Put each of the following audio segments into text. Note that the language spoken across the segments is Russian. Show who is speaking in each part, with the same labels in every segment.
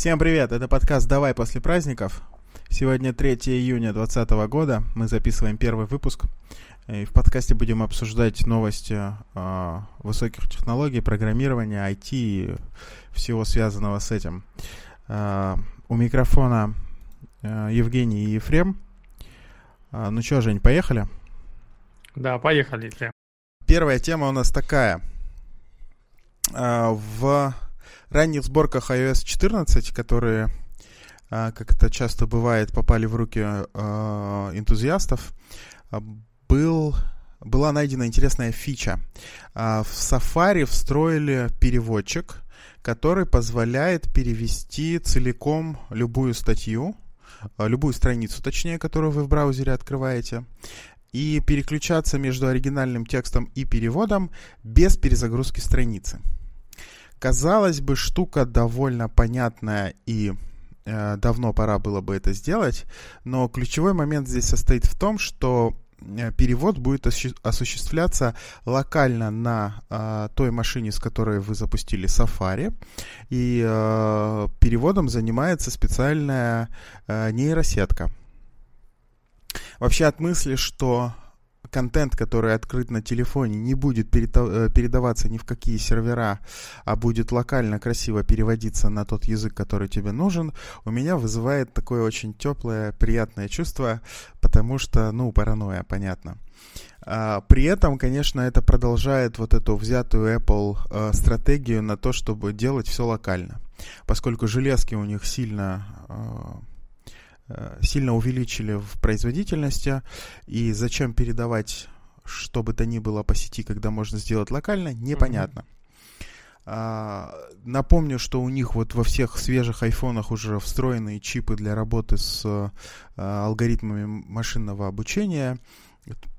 Speaker 1: Всем привет, это подкаст «Давай после праздников». Сегодня 3 июня 2020 года, мы записываем первый выпуск. И в подкасте будем обсуждать новости э, высоких технологий, программирования, IT и всего связанного с этим. Э, у микрофона э, Евгений и Ефрем. Э, ну что, Жень, поехали?
Speaker 2: Да, поехали, Ефрем.
Speaker 1: Первая тема у нас такая. Э, в ранних сборках iOS 14, которые, а, как это часто бывает, попали в руки а, энтузиастов, а, был, была найдена интересная фича. В Safari встроили переводчик, который позволяет перевести целиком любую статью, любую страницу, точнее, которую вы в браузере открываете, и переключаться между оригинальным текстом и переводом без перезагрузки страницы. Казалось бы, штука довольно понятная и э, давно пора было бы это сделать, но ключевой момент здесь состоит в том, что э, перевод будет осуществляться локально на э, той машине, с которой вы запустили Safari, и э, переводом занимается специальная э, нейросетка. Вообще от мысли, что контент, который открыт на телефоне, не будет э, передаваться ни в какие сервера, а будет локально красиво переводиться на тот язык, который тебе нужен, у меня вызывает такое очень теплое, приятное чувство, потому что, ну, паранойя, понятно. А, при этом, конечно, это продолжает вот эту взятую Apple э, стратегию на то, чтобы делать все локально. Поскольку железки у них сильно э, сильно увеличили в производительности. И зачем передавать что бы то ни было по сети, когда можно сделать локально, непонятно. А, напомню, что у них вот во всех свежих айфонах уже встроенные чипы для работы с а, алгоритмами машинного обучения.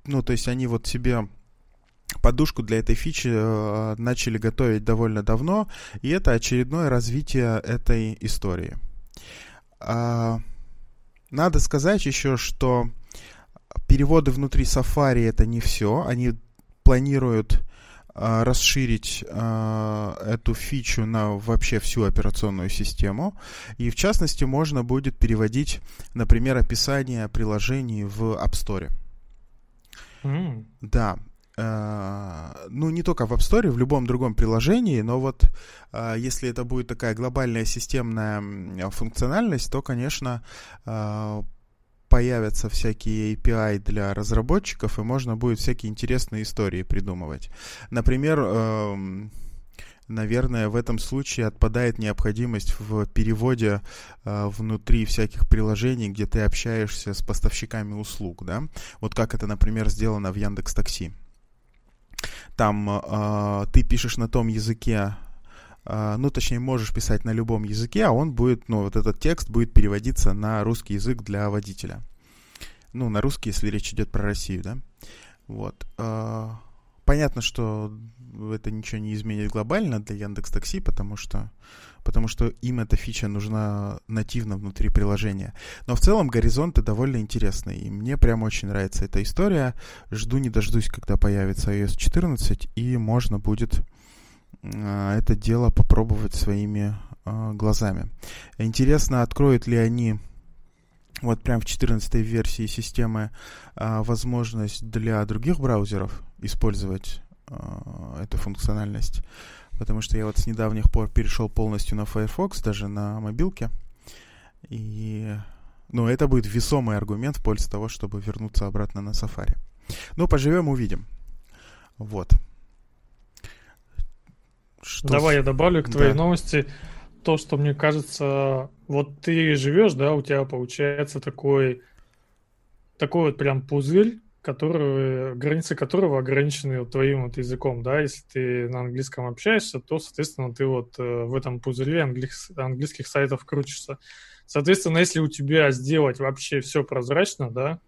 Speaker 1: Ну, то есть они вот себе подушку для этой фичи а, начали готовить довольно давно, и это очередное развитие этой истории. Надо сказать еще, что переводы внутри Safari это не все. Они планируют э, расширить э, эту фичу на вообще всю операционную систему. И в частности можно будет переводить, например, описание приложений в App Store. Mm. Да, ну, не только в App Store, в любом другом приложении, но вот э, если это будет такая глобальная системная функциональность, то, конечно, э, появятся всякие API для разработчиков, и можно будет всякие интересные истории придумывать. Например, наверное, в этом случае отпадает необходимость в переводе внутри всяких приложений, где ты общаешься с поставщиками услуг, да? Вот как это, например, сделано в Яндекс Такси там э, ты пишешь на том языке, э, ну, точнее, можешь писать на любом языке, а он будет, ну, вот этот текст будет переводиться на русский язык для водителя. Ну, на русский, если речь идет про Россию, да. Вот. Э, понятно, что это ничего не изменит глобально для Яндекс Такси, потому что, потому что им эта фича нужна нативно внутри приложения. Но в целом горизонты довольно интересные, и мне прям очень нравится эта история. Жду не дождусь, когда появится iOS 14, и можно будет э, это дело попробовать своими э, глазами. Интересно, откроют ли они вот прям в 14 версии системы а, возможность для других браузеров использовать а, эту функциональность. Потому что я вот с недавних пор перешел полностью на Firefox, даже на мобилке. И ну, это будет весомый аргумент в пользу того, чтобы вернуться обратно на Safari. Ну, поживем, увидим. Вот.
Speaker 2: Что Давай с... я добавлю к твоей да. новости то, что мне кажется, вот ты живешь, да, у тебя получается такой, такой вот прям пузырь, который, границы которого ограничены вот твоим вот языком, да, если ты на английском общаешься, то, соответственно, ты вот э, в этом пузыре английс, английских сайтов крутишься. Соответственно, если у тебя сделать вообще все прозрачно, да,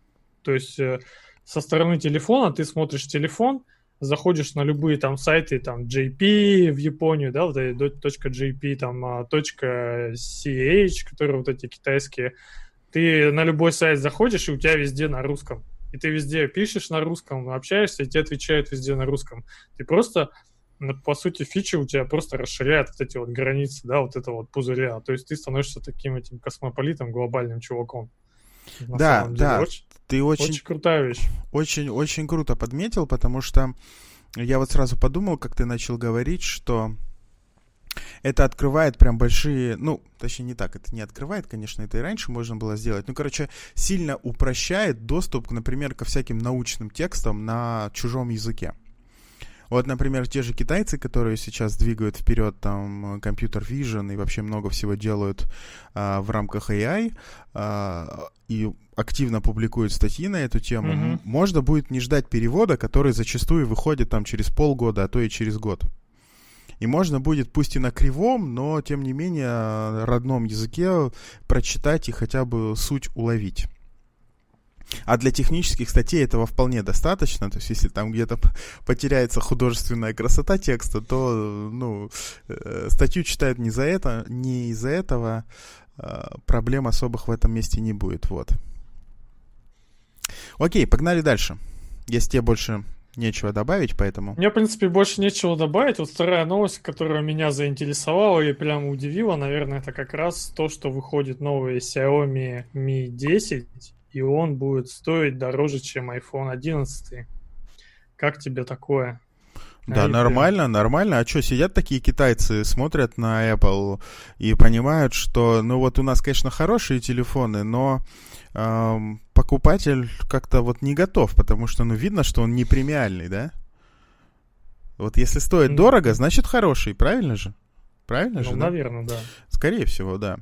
Speaker 2: то есть э, со стороны телефона ты смотришь телефон, заходишь на любые там сайты, там JP в Японию, да, вот эти .jp, там а, .ch, которые вот эти китайские, ты на любой сайт заходишь, и у тебя везде на русском. И ты везде пишешь на русском, общаешься, и тебе отвечают везде на русском. Ты просто по сути, фичи у тебя просто расширяют вот эти вот границы, да, вот этого вот пузыря. То есть ты становишься таким этим космополитом, глобальным чуваком.
Speaker 1: да, да. Очень, ты очень,
Speaker 2: очень крутая вещь.
Speaker 1: Очень, очень круто подметил, потому что я вот сразу подумал, как ты начал говорить, что это открывает прям большие, ну, точнее не так, это не открывает, конечно, это и раньше можно было сделать, ну, короче, сильно упрощает доступ, например, ко всяким научным текстам на чужом языке. Вот, например, те же китайцы, которые сейчас двигают вперед там компьютер vision и вообще много всего делают а, в рамках AI а, и активно публикуют статьи на эту тему, mm-hmm. можно будет не ждать перевода, который зачастую выходит там через полгода, а то и через год. И можно будет, пусть и на кривом, но тем не менее родном языке прочитать и хотя бы суть уловить. А для технических статей этого вполне достаточно. То есть, если там где-то потеряется художественная красота текста, то ну, э, статью читают не за это, не из-за этого. Э, проблем особых в этом месте не будет. Вот. Окей, погнали дальше. Если тебе больше нечего добавить, поэтому...
Speaker 2: Мне, в принципе, больше нечего добавить. Вот вторая новость, которая меня заинтересовала и прям удивила, наверное, это как раз то, что выходит новый Xiaomi Mi 10 и он будет стоить дороже, чем iPhone 11. Как тебе такое?
Speaker 1: Да, а нормально, нормально. А что, сидят такие китайцы, смотрят на Apple и понимают, что, ну вот у нас, конечно, хорошие телефоны, но эм, покупатель как-то вот не готов, потому что, ну, видно, что он не премиальный, да? Вот если стоит mm. дорого, значит хороший, правильно же? Правильно
Speaker 2: ну,
Speaker 1: же?
Speaker 2: наверное, да? да.
Speaker 1: Скорее всего, да.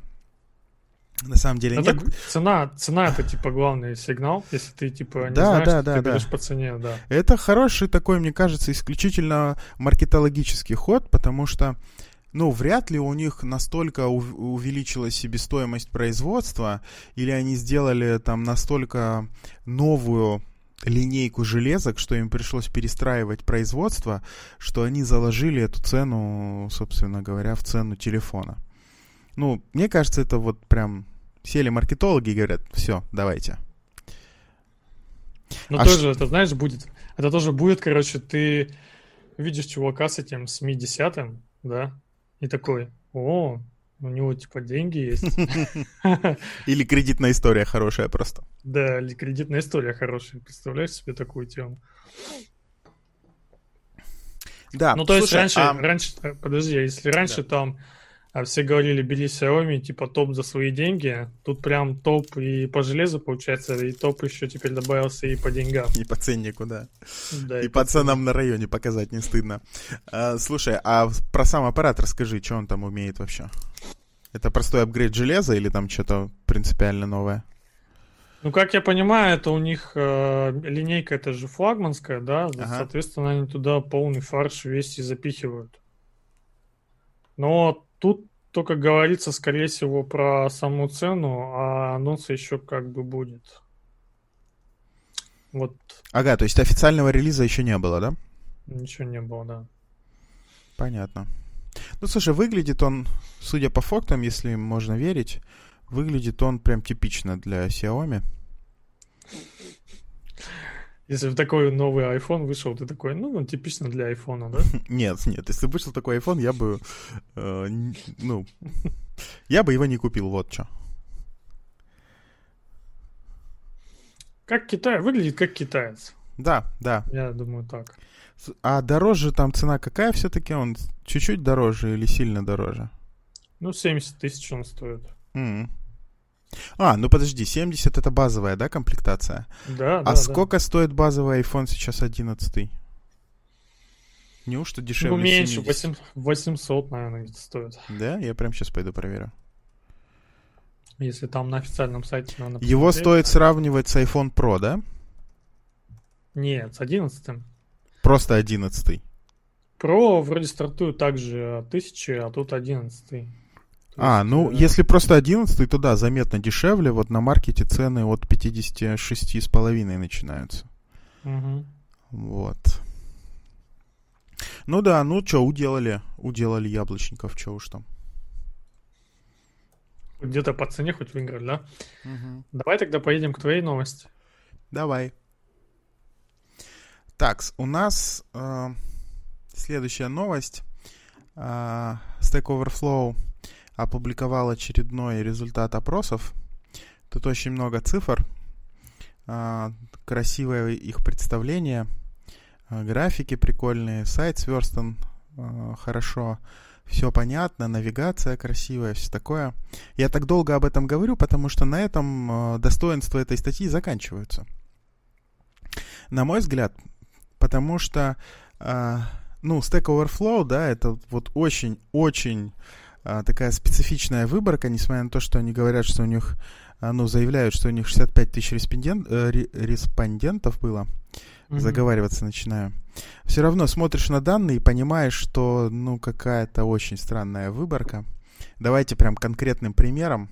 Speaker 1: На самом деле
Speaker 2: ну, нет. цена, цена это типа главный сигнал, если ты типа не да, знаешь, да, да, ты берешь да. по цене, да.
Speaker 1: Это хороший такой, мне кажется, исключительно маркетологический ход, потому что ну, вряд ли у них настолько увеличилась себестоимость производства, или они сделали там настолько новую линейку железок, что им пришлось перестраивать производство, что они заложили эту цену, собственно говоря, в цену телефона. Ну, мне кажется, это вот прям Сели маркетологи и говорят, все, давайте.
Speaker 2: Ну, а тоже, ш... это, знаешь, будет... Это тоже будет, короче, ты видишь чувака с этим, с Ми 10, да, и такой, о, у него, типа, деньги есть.
Speaker 1: Или кредитная история хорошая просто.
Speaker 2: Да, или кредитная история хорошая. Представляешь себе такую тему?
Speaker 1: Да.
Speaker 2: Ну, то есть раньше, а... раньше, подожди, а если раньше там а все говорили, бери Xiaomi, типа топ за свои деньги. Тут прям топ и по железу получается, и топ еще теперь добавился и по деньгам.
Speaker 1: И по ценнику, да. да и, и по ценам на районе показать не стыдно. А, слушай, а про сам аппарат расскажи, что он там умеет вообще? Это простой апгрейд железа или там что-то принципиально новое?
Speaker 2: Ну, как я понимаю, это у них э, линейка, это же флагманская, да? Ага. Соответственно, они туда полный фарш весь и запихивают. Но Тут только говорится, скорее всего, про саму цену, а анонс еще как бы будет. Вот.
Speaker 1: Ага, то есть официального релиза еще не было, да?
Speaker 2: Ничего не было, да.
Speaker 1: Понятно. Ну, слушай, выглядит он, судя по фактам, если можно верить, выглядит он прям типично для Xiaomi.
Speaker 2: Если бы такой новый iPhone вышел, ты такой, ну, он типично для iPhone, да?
Speaker 1: Нет, нет, если бы вышел такой iPhone, я бы, э, ну, я бы его не купил, вот что.
Speaker 2: Как Китай, выглядит как китаец.
Speaker 1: Да, да.
Speaker 2: Я думаю так.
Speaker 1: А дороже там цена какая все-таки? Он чуть-чуть дороже или сильно дороже?
Speaker 2: Ну, 70 тысяч он стоит.
Speaker 1: Mm. А, ну подожди, 70 это базовая, да, комплектация?
Speaker 2: Да,
Speaker 1: а
Speaker 2: да.
Speaker 1: сколько
Speaker 2: да.
Speaker 1: стоит базовый iPhone сейчас 11? Неужто дешевле
Speaker 2: Ну, меньше, 70? 800, наверное, стоит.
Speaker 1: Да? Я прям сейчас пойду проверю.
Speaker 2: Если там на официальном сайте
Speaker 1: надо Его стоит сравнивать с iPhone Pro, да?
Speaker 2: Нет, с 11.
Speaker 1: Просто 11.
Speaker 2: Pro вроде стартует также от 1000, а тут 11.
Speaker 1: А, ну, э... если просто 11, то да, заметно дешевле. Вот на маркете цены от 56,5 начинаются.
Speaker 2: Угу.
Speaker 1: Вот. Ну да, ну что, уделали. Уделали яблочников, что уж там.
Speaker 2: Где-то по цене хоть выиграли, да? Угу. Давай тогда поедем к твоей новости.
Speaker 1: Давай. Так, у нас э, следующая новость. Uh, Stack Overflow опубликовал очередной результат опросов. Тут очень много цифр, uh, красивое их представление, uh, графики прикольные, сайт сверстан хорошо, все понятно, навигация красивая, все такое. Я так долго об этом говорю, потому что на этом достоинства этой статьи заканчиваются. На мой взгляд, потому что ну, Stack Overflow, да, это вот очень-очень а, такая специфичная выборка, несмотря на то, что они говорят, что у них, а, ну, заявляют, что у них 65 тысяч респондент, э, респондентов было. Mm-hmm. Заговариваться начинаю. Все равно смотришь на данные и понимаешь, что, ну, какая-то очень странная выборка. Давайте прям конкретным примером.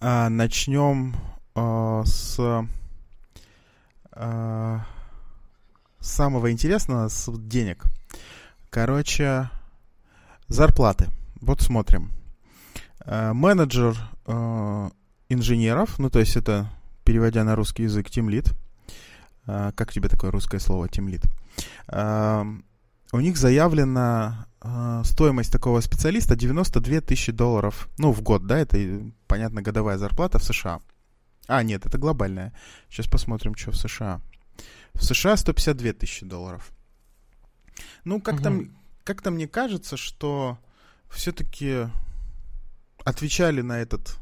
Speaker 1: А, начнем а, с... А, самого интересного с денег. Короче, зарплаты. Вот смотрим. Э, менеджер э, инженеров, ну то есть это, переводя на русский язык, тимлит. Э, как тебе такое русское слово тимлит? У них заявлена стоимость такого специалиста 92 тысячи долларов. Ну, в год, да, это, понятно, годовая зарплата в США. А, нет, это глобальная. Сейчас посмотрим, что в США. В США 152 тысячи долларов. Ну, как-то, угу. Как-то мне кажется, что все-таки отвечали на этот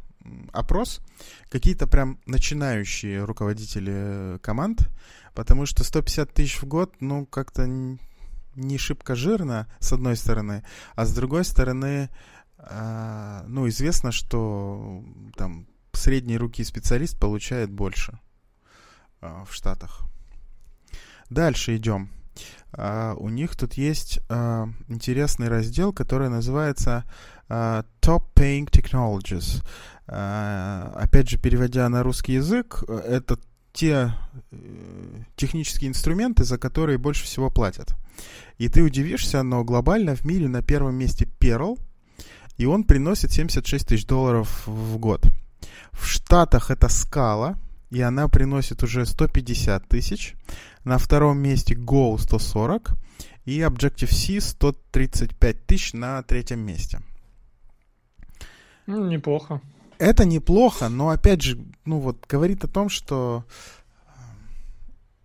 Speaker 1: опрос какие-то прям начинающие руководители команд, потому что 150 тысяч в год, ну, как-то не шибко жирно, с одной стороны, а с другой стороны, э, ну, известно, что там средней руки специалист получает больше э, в Штатах. Дальше идем. Uh, у них тут есть uh, интересный раздел, который называется uh, Top Paying Technologies. Опять же, переводя на русский язык, это те э, технические инструменты, за которые больше всего платят. И ты удивишься, но глобально в мире на первом месте Perl, и он приносит 76 тысяч долларов в год. В Штатах это Scala, и она приносит уже 150 тысяч. На втором месте Go 140 и Objective-C 135 тысяч на третьем месте.
Speaker 2: Ну, неплохо.
Speaker 1: Это неплохо, но опять же, ну вот, говорит о том, что э,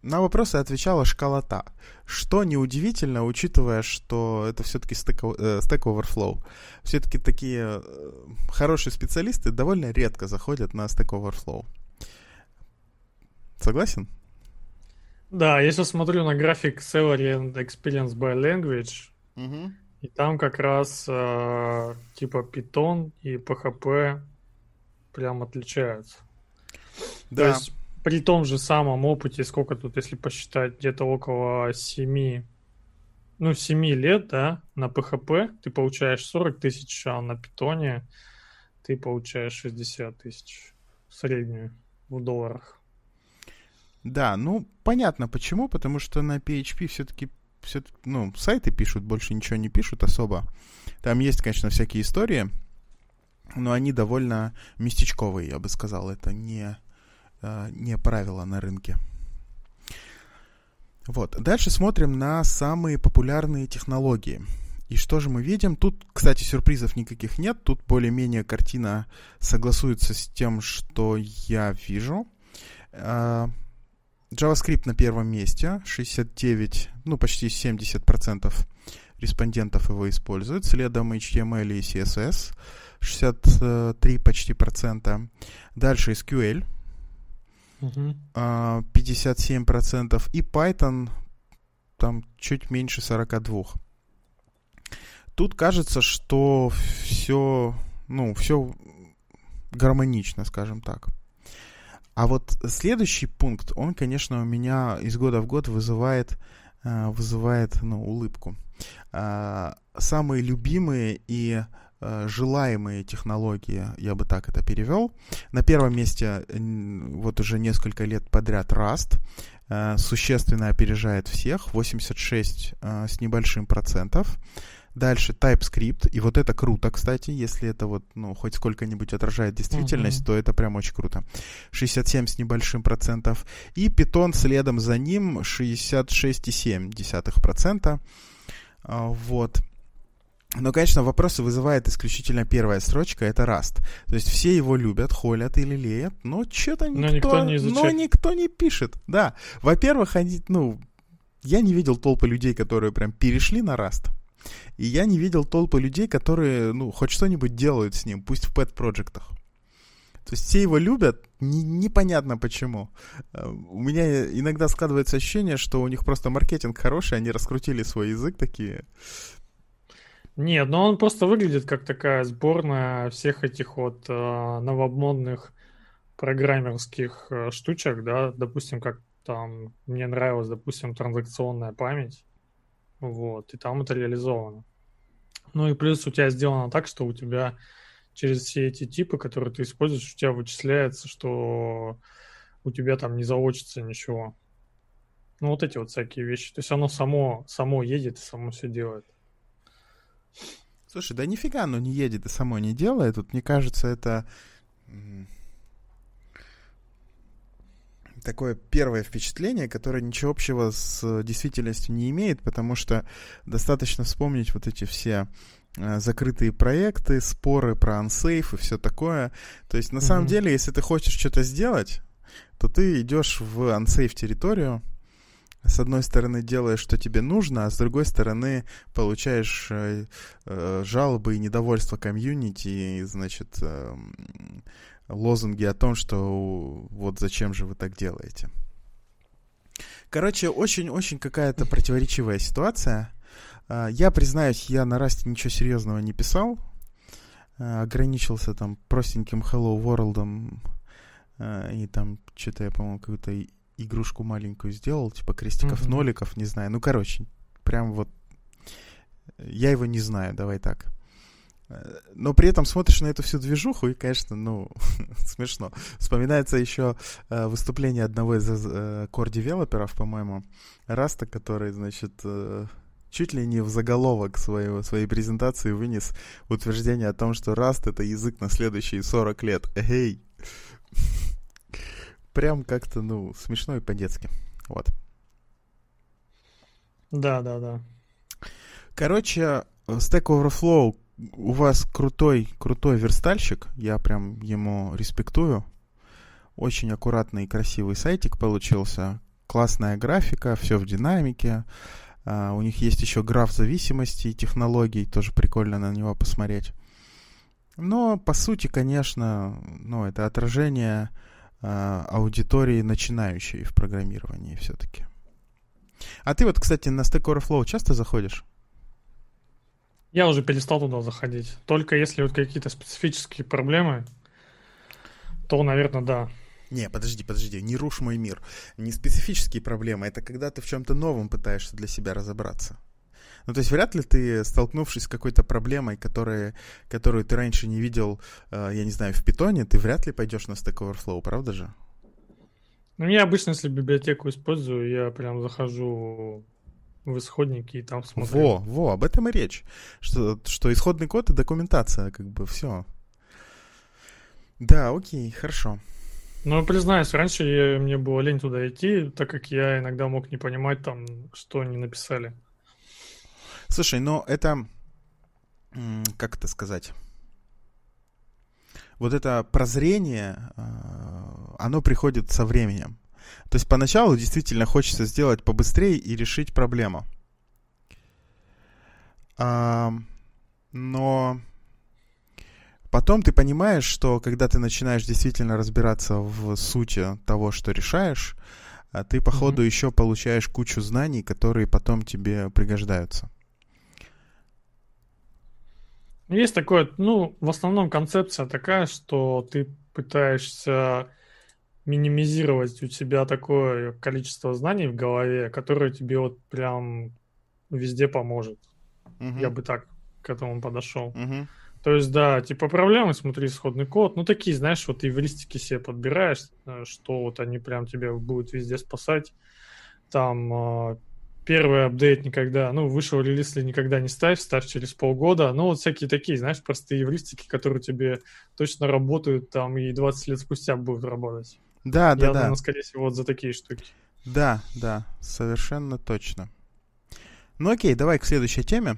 Speaker 1: на вопросы отвечала школота. Что неудивительно, учитывая, что это все-таки Stack, э, Overflow. Все-таки такие э, хорошие специалисты довольно редко заходят на Stack Overflow. Согласен?
Speaker 2: Да, я сейчас смотрю на график Salary and Experience by Language, угу. и там как раз э, типа Python и PHP прям отличаются. Да. То есть при том же самом опыте, сколько тут, если посчитать, где-то около 7, ну, 7 лет, да, на PHP ты получаешь 40 тысяч, а на питоне ты получаешь 60 тысяч среднюю в долларах.
Speaker 1: Да, ну, понятно почему, потому что на PHP все-таки все, ну, сайты пишут, больше ничего не пишут особо. Там есть, конечно, всякие истории, но они довольно местечковые, я бы сказал. Это не, э, не правило на рынке. Вот. Дальше смотрим на самые популярные технологии. И что же мы видим? Тут, кстати, сюрпризов никаких нет. Тут более-менее картина согласуется с тем, что я вижу. JavaScript на первом месте, 69, ну почти 70% респондентов его используют, следом HTML и CSS, 63 почти процента. Дальше SQL, uh-huh. 57%, и Python там чуть меньше 42. Тут кажется, что все, ну, все гармонично, скажем так. А вот следующий пункт, он, конечно, у меня из года в год вызывает, э, вызывает ну, улыбку. А, самые любимые и э, желаемые технологии, я бы так это перевел. На первом месте вот уже несколько лет подряд Rust э, существенно опережает всех, 86 с небольшим процентов. Дальше TypeScript, и вот это круто, кстати, если это вот, ну, хоть сколько-нибудь отражает действительность, uh-huh. то это прям очень круто. 67 с небольшим процентов. И Python следом за ним 66,7%. А, вот. Но, конечно, вопросы вызывает исключительно первая строчка, это Rust. То есть все его любят, холят или леют, но что-то никто, никто не но никто не пишет. Да, во-первых, они, ну, я не видел толпы людей, которые прям перешли на Rust. И я не видел толпы людей, которые, ну, хоть что-нибудь делают с ним, пусть в пэт-проектах. То есть все его любят, не, непонятно почему. Э, у меня иногда складывается ощущение, что у них просто маркетинг хороший, они раскрутили свой язык такие.
Speaker 2: Нет, но он просто выглядит как такая сборная всех этих вот э, новомодных программерских э, штучек, да, допустим, как там мне нравилась, допустим, транзакционная память, вот, и там это реализовано. Ну и плюс у тебя сделано так, что у тебя через все эти типы, которые ты используешь, у тебя вычисляется, что у тебя там не заочится ничего. Ну, вот эти вот всякие вещи. То есть оно само, само едет и само все делает.
Speaker 1: Слушай, да нифига оно не едет и само не делает. Тут, мне кажется, это такое первое впечатление, которое ничего общего с действительностью не имеет, потому что достаточно вспомнить вот эти все Э, закрытые проекты, споры про ансейф и все такое. То есть, на mm-hmm. самом деле, если ты хочешь что-то сделать, то ты идешь в ансейф территорию, с одной стороны делаешь, что тебе нужно, а с другой стороны получаешь э, э, жалобы и недовольство комьюнити, и, значит, э, лозунги о том, что вот зачем же вы так делаете. Короче, очень-очень какая-то противоречивая ситуация. А, я признаюсь, я на Расте ничего серьезного не писал. А, ограничился там простеньким Hello World а, и там что-то я, по-моему, какую-то игрушку маленькую сделал, типа крестиков, mm-hmm. ноликов, не знаю. Ну, короче, прям вот я его не знаю, давай так. Но при этом смотришь на эту всю движуху, и, конечно, ну, смешно. Вспоминается еще э, выступление одного из э, core-девелоперов, по-моему, Раста, который, значит, э, чуть ли не в заголовок своего, своей презентации вынес утверждение о том, что Rust — это язык на следующие 40 лет. Эй! Прям как-то, ну, смешно и по-детски. Вот.
Speaker 2: Да, да, да.
Speaker 1: Короче, Stack Overflow у вас крутой, крутой верстальщик. Я прям ему респектую. Очень аккуратный и красивый сайтик получился. Классная графика, все в динамике. Uh, у них есть еще граф зависимости и технологий, тоже прикольно на него посмотреть. Но, по сути, конечно, ну, это отражение uh, аудитории начинающей в программировании все-таки. А ты вот, кстати, на Stack Overflow часто заходишь?
Speaker 2: Я уже перестал туда заходить. Только если вот какие-то специфические проблемы, то, наверное, да.
Speaker 1: Не, подожди, подожди, не рушь мой мир. Не специфические проблемы, это когда ты в чем-то новом пытаешься для себя разобраться. Ну, то есть вряд ли ты, столкнувшись с какой-то проблемой, которая, которую ты раньше не видел, э, я не знаю, в питоне, ты вряд ли пойдешь на Stack Overflow, правда же?
Speaker 2: Ну, я обычно, если библиотеку использую, я прям захожу в исходники и там смотрю.
Speaker 1: Во, во, об этом и речь. Что, что исходный код и документация, как бы, все. Да, окей, хорошо.
Speaker 2: Ну, признаюсь, раньше я, мне было лень туда идти, так как я иногда мог не понимать там, что они написали.
Speaker 1: Слушай, ну это, как это сказать, вот это прозрение, а, оно приходит со временем. То есть поначалу действительно хочется сделать побыстрее и решить проблему. Но Потом ты понимаешь, что когда ты начинаешь действительно разбираться в сути того, что решаешь, а ты по ходу mm-hmm. еще получаешь кучу знаний, которые потом тебе пригождаются.
Speaker 2: Есть такое, ну, в основном концепция такая, что ты пытаешься минимизировать у тебя такое количество знаний в голове, которое тебе вот прям везде поможет. Угу. Я бы так к этому подошел. Угу. То есть, да, типа проблемы, смотри исходный код. Ну, такие, знаешь, вот эвристики себе подбираешь, э, что вот они прям тебя будут везде спасать. Там, э, первый апдейт никогда, ну, вышел релиз или никогда не ставь, ставь через полгода. Ну, вот всякие такие, знаешь, простые евристики, которые тебе точно работают там и 20 лет спустя будут работать.
Speaker 1: Да,
Speaker 2: Я
Speaker 1: да, да.
Speaker 2: думаю, скорее всего, вот за такие штуки.
Speaker 1: Да, да, совершенно точно. Ну окей, давай к следующей теме.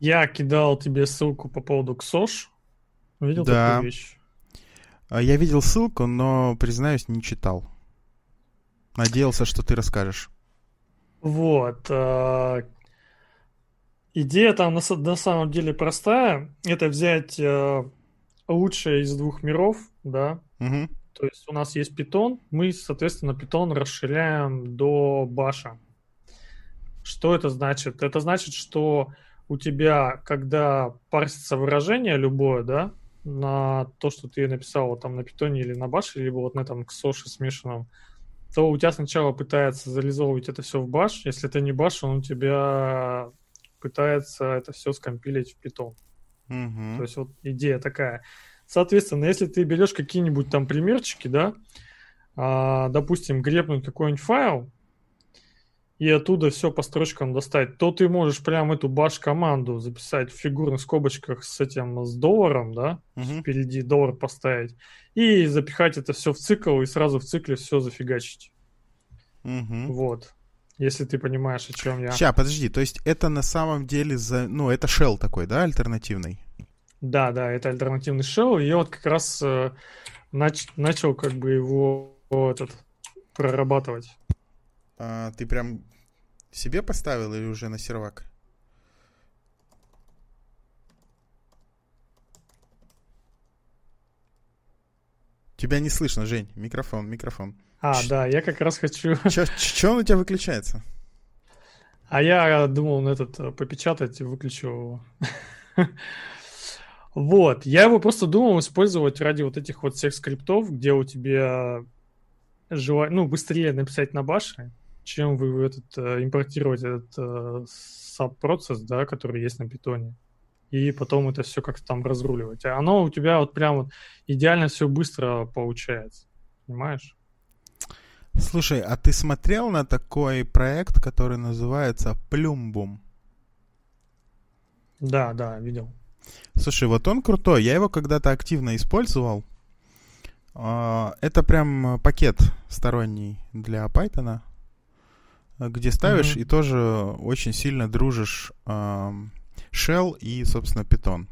Speaker 2: Я кидал тебе ссылку по поводу КСОШ. Видел
Speaker 1: Да.
Speaker 2: такую вещь?
Speaker 1: А, Я видел ссылку, но, признаюсь, не читал. Надеялся, что ты расскажешь.
Speaker 2: Вот. а, Идея там на самом деле простая. Это взять а, лучшее из двух миров, да.
Speaker 1: Мгм.
Speaker 2: То есть у нас есть питон, мы, соответственно, питон расширяем до баша. Что это значит? Это значит, что у тебя, когда парсится выражение любое, да, на то, что ты написал вот там на питоне или на баше, либо вот на этом ксоше смешанном, то у тебя сначала пытается зализовывать это все в баш. Если это не баш, он у тебя пытается это все скомпилить в питон.
Speaker 1: Мгм.
Speaker 2: То есть вот идея такая. Соответственно, если ты берешь какие-нибудь там примерчики, да, а, допустим, гребнуть какой-нибудь файл и оттуда все по строчкам достать, то ты можешь прям эту баш-команду записать в фигурных скобочках с этим, с долларом, да,
Speaker 1: Мгм.
Speaker 2: впереди доллар поставить, и запихать это все в цикл, и сразу в цикле все зафигачить.
Speaker 1: Мгм.
Speaker 2: Вот. Если ты понимаешь, о чем я.
Speaker 1: Ща, подожди, то есть это на самом деле, за... ну, это shell такой, да, альтернативный?
Speaker 2: Да, да, это альтернативный шоу. И я вот как раз э, нач- начал как бы его вот этот прорабатывать.
Speaker 1: А, ты прям себе поставил или уже на сервак? Тебя не слышно, Жень. Микрофон, микрофон.
Speaker 2: А,
Speaker 1: Ш-
Speaker 2: да, я как раз хочу...
Speaker 1: Че он у тебя выключается?
Speaker 2: А я думал на этот э, попечатать и выключил его. Вот, я его просто думал использовать ради вот этих вот всех скриптов, где у тебя желание, ну, быстрее написать на баше, чем вы этот, э, импортировать этот э, саб-процесс, да, который есть на питоне. И потом это все как-то там разруливать. А оно у тебя вот прям вот идеально все быстро получается. Понимаешь?
Speaker 1: Слушай, а ты смотрел на такой проект, который называется Plumbum?
Speaker 2: Да, да, видел.
Speaker 1: Слушай, вот он крутой. Я его когда-то активно использовал. А, Это прям пакет сторонний для Python, где ставишь
Speaker 2: Мгм.
Speaker 1: и тоже очень сильно дружишь Shell и, собственно, Python.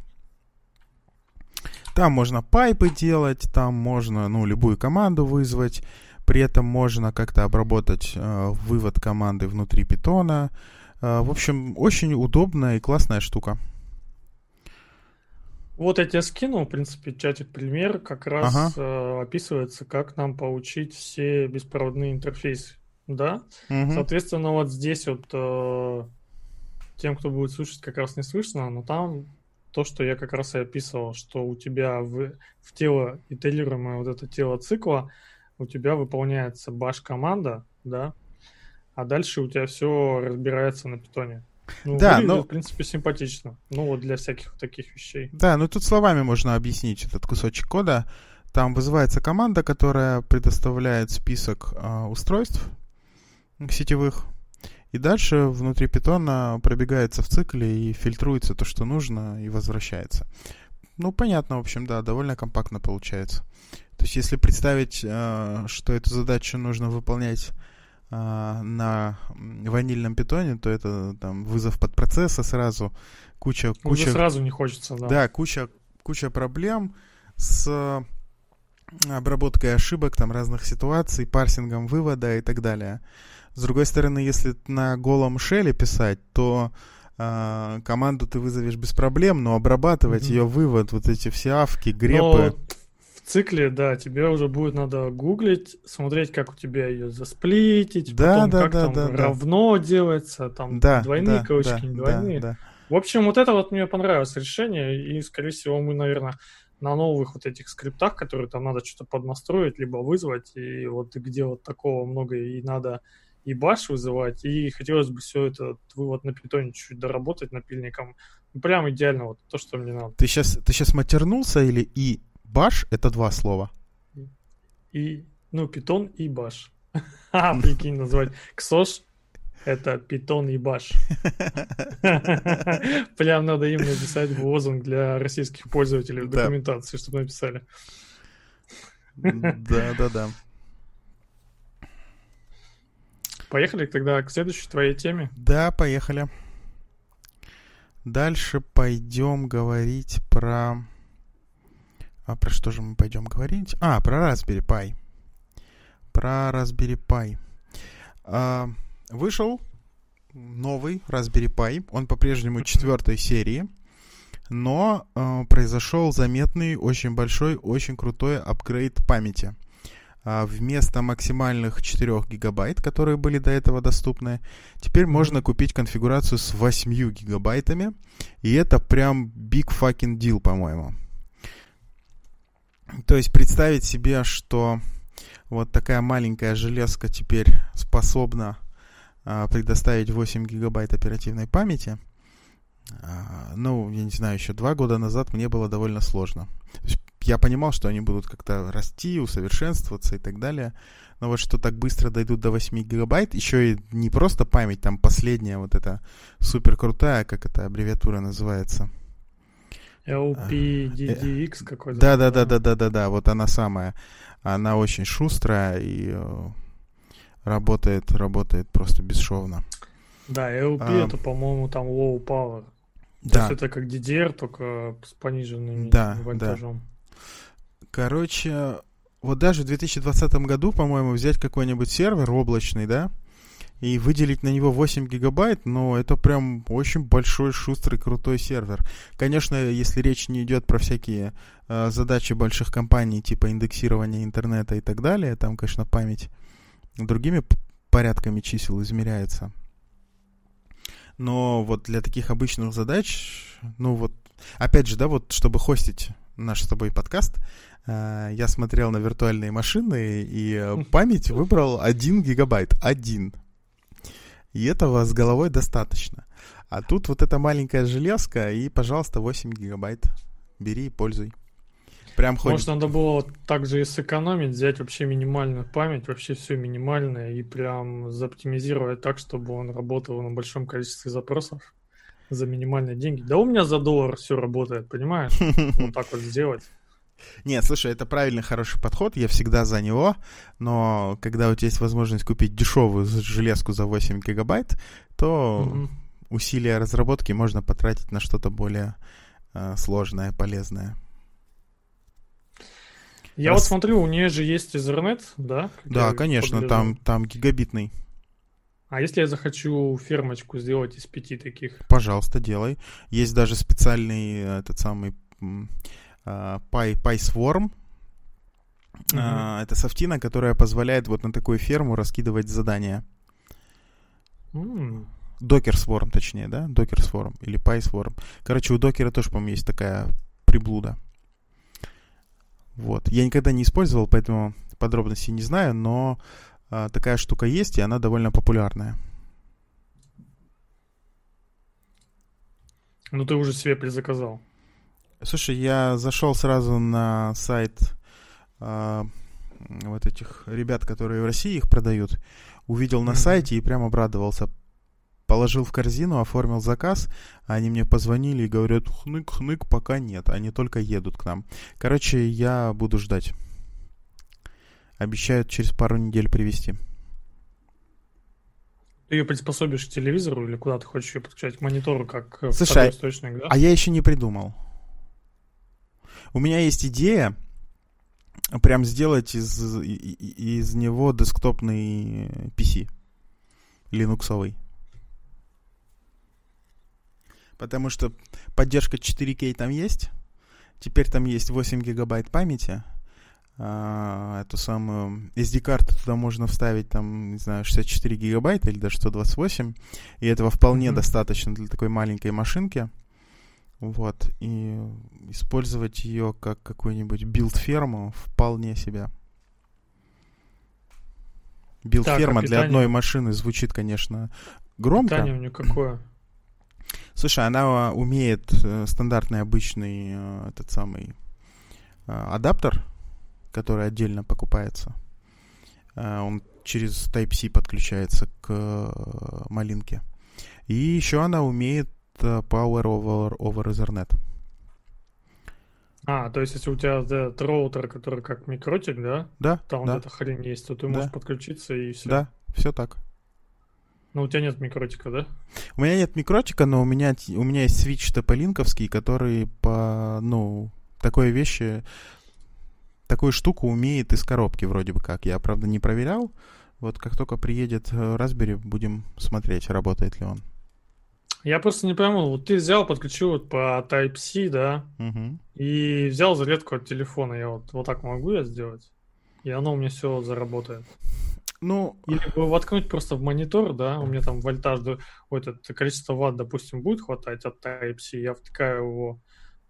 Speaker 1: Там можно пайпы делать, там можно, ну, любую команду вызвать. При этом можно как-то обработать э, вывод команды внутри питона. Э, в общем, очень удобная и классная штука.
Speaker 2: Вот я тебе скинул, в принципе, чатик пример, как раз
Speaker 1: Ага.
Speaker 2: э, описывается, как нам получить все беспроводные интерфейсы, да?
Speaker 1: Мгм.
Speaker 2: Соответственно, вот здесь вот э, тем, кто будет слушать, как раз не слышно, но там то, что я как раз и описывал, что у тебя в, в тело, итерируемое вот это тело цикла, у тебя выполняется баш-команда, да, а дальше у тебя все разбирается на питоне. Ну,
Speaker 1: Да,
Speaker 2: выглядит,
Speaker 1: но-
Speaker 2: в принципе, симпатично. Ну, вот для всяких таких вещей.
Speaker 1: Да, ну тут словами можно объяснить этот кусочек кода. Там вызывается команда, которая предоставляет список а, устройств сетевых. И дальше внутри питона пробегается в цикле и фильтруется то, что нужно, и возвращается. Ну, понятно, в общем, да, довольно компактно получается. То есть, если представить, а, что эту задачу нужно выполнять а, на ванильном питоне, то это там вызов под процесса сразу, куча,
Speaker 2: Уже
Speaker 1: куча
Speaker 2: сразу не хочется, да.
Speaker 1: да, куча, куча проблем с обработкой ошибок, там разных ситуаций, парсингом вывода и так далее. С другой стороны, если на голом шеле писать, то а, команду ты вызовешь без проблем, но обрабатывать
Speaker 2: Мгм.
Speaker 1: ее вывод, вот эти все авки,
Speaker 2: Но
Speaker 1: грепы.
Speaker 2: в цикле, да, тебе уже будет надо гуглить, смотреть, как у тебя ее засплитить,
Speaker 1: Да,
Speaker 2: потом
Speaker 1: да,
Speaker 2: как
Speaker 1: да,
Speaker 2: там
Speaker 1: да, да.
Speaker 2: равно делается, там
Speaker 1: Да,
Speaker 2: двойные
Speaker 1: да,
Speaker 2: кавычки,
Speaker 1: да,
Speaker 2: не
Speaker 1: да,
Speaker 2: двойные.
Speaker 1: да.
Speaker 2: В общем, вот это вот мне понравилось решение, и, скорее всего, мы, наверное, на новых вот этих скриптах, которые там надо что-то поднастроить, либо вызвать, и вот где вот такого много и надо и баш вызывать, и хотелось бы все это вывод на питоне чуть-чуть доработать напильником. Ну, Прям идеально вот то, что мне надо.
Speaker 1: Ты сейчас, ты сейчас матернулся или и баш это два слова?
Speaker 2: И, ну, питон и баш. А, прикинь, назвать Ксош это питон и баш. Прям надо им написать лозунг для российских пользователей в документации, чтобы написали.
Speaker 1: Да, да, да.
Speaker 2: Поехали тогда к следующей твоей теме.
Speaker 1: Да, поехали. Дальше пойдем говорить про... А про что же мы пойдем говорить? А, про Raspberry Pi. Про Raspberry Pi. А, вышел новый Raspberry Pi. Он по-прежнему четвертой серии. Но э, произошел заметный, очень большой, очень крутой апгрейд памяти. А вместо максимальных 4 гигабайт, которые были до этого доступны, теперь можно купить конфигурацию с 8 гигабайтами. И это прям big fucking deal, по-моему. То есть представить себе, что вот такая маленькая железка теперь способна а, предоставить 8 гигабайт оперативной памяти. А, ну, я не знаю, еще два года назад мне было довольно сложно. Я понимал, что они будут как-то расти, усовершенствоваться и так далее. Но вот что так быстро дойдут до 8 гигабайт, еще и не просто память, там последняя вот эта супер крутая, как эта аббревиатура называется.
Speaker 2: LPDDX какой-то.
Speaker 1: Да, да, да, да, да, да, да, вот она самая. Она очень шустрая и э, работает, работает просто бесшовно.
Speaker 2: Да, LP а, это, по-моему, там low power. Да. То есть это как DDR, только с пониженным да, вольтажом.
Speaker 1: Да. Короче, вот даже в 2020 году, по-моему, взять какой-нибудь сервер облачный, да, и выделить на него 8 гигабайт, но это прям очень большой, шустрый, крутой сервер. Конечно, если речь не идет про всякие э, задачи больших компаний, типа индексирования интернета и так далее, там, конечно, память другими порядками чисел измеряется. Но вот для таких обычных задач, ну вот, опять же, да, вот чтобы хостить наш с тобой подкаст, э, я смотрел на виртуальные машины и память выбрал 1 гигабайт. Один. И этого с головой достаточно. А тут вот эта маленькая железка и, пожалуйста, 8 гигабайт. Бери и пользуй.
Speaker 2: Прям ходит. Может, надо было также и сэкономить, взять вообще минимальную память, вообще все минимальное, и прям заоптимизировать так, чтобы он работал на большом количестве запросов за минимальные деньги. Да у меня за доллар все работает, понимаешь? Вот так вот сделать.
Speaker 1: Нет, слушай, это правильный, хороший подход, я всегда за него, но когда у тебя есть возможность купить дешевую железку за 8 гигабайт, то mm-hmm. усилия разработки можно потратить на что-то более э, сложное, полезное.
Speaker 2: Я Раз... вот смотрю, у нее же есть Ethernet, да?
Speaker 1: Да, конечно, там, там гигабитный.
Speaker 2: А если я захочу фермочку сделать из пяти таких?
Speaker 1: Пожалуйста, делай. Есть даже специальный этот самый uh, Py, PySwarm. Uh-huh. Uh, это софтина, которая позволяет вот на такую ферму раскидывать задания. Mm. Swarm, точнее, да? Docker Swarm или PySwarm. Короче, у докера тоже, по-моему, есть такая приблуда. Вот. Я никогда не использовал, поэтому подробностей не знаю, но такая штука есть, и она довольно популярная.
Speaker 2: Ну, ты уже себе предзаказал.
Speaker 1: Слушай, я зашел сразу на сайт а, вот этих ребят, которые в России их продают, увидел на mm-hmm. сайте и прям обрадовался положил в корзину, оформил заказ, они мне позвонили и говорят, хнык-хнык, пока нет, они только едут к нам. Короче, я буду ждать. Обещают через пару недель привезти.
Speaker 2: Ты ее приспособишь к телевизору или куда ты хочешь ее подключать? К монитору, как
Speaker 1: Слушай, источник, да? а я еще не придумал. У меня есть идея прям сделать из, из него десктопный PC. Линуксовый потому что поддержка 4К там есть. Теперь там есть 8 гигабайт памяти. А, эту самую SD-карту туда можно вставить, там, не знаю, 64 гигабайта или даже 128. И этого вполне mm-hmm. достаточно для такой маленькой машинки. Вот. И использовать ее как какую-нибудь build-ферму вполне себе. Build-ферма для одной машины звучит, конечно, громко.
Speaker 2: Питание у нее какое?
Speaker 1: Слушай, она умеет э, стандартный обычный э, этот самый э, адаптер, который отдельно покупается. Он через Type-C подключается к малинке. И еще она умеет Power over, over Ethernet.
Speaker 2: А, то есть если у тебя этот роутер, который как микротик, да?
Speaker 1: Да.
Speaker 2: Там
Speaker 1: да.
Speaker 2: вот эта хрень есть, то ты
Speaker 1: Да.
Speaker 2: можешь подключиться и все.
Speaker 1: Да, все так.
Speaker 2: Но у тебя нет микротика, да?
Speaker 1: У меня нет микротика, но у меня, у меня есть свич тополинковский, который по, ну, такой вещи, такую штуку умеет из коробки вроде бы как. Я, правда, не проверял. Вот как только приедет э, Raspberry, будем смотреть, работает ли он.
Speaker 2: Я просто не пойму, вот ты взял, подключил вот по Type-C, да,
Speaker 1: Мгм.
Speaker 2: и взял зарядку от телефона. Я вот, вот так могу я сделать? И оно у меня все заработает.
Speaker 1: Ну,
Speaker 2: Или бы воткнуть просто в монитор, да, у меня там вольтаж, вот это количество ватт, допустим, будет хватать от Type-C, я втыкаю его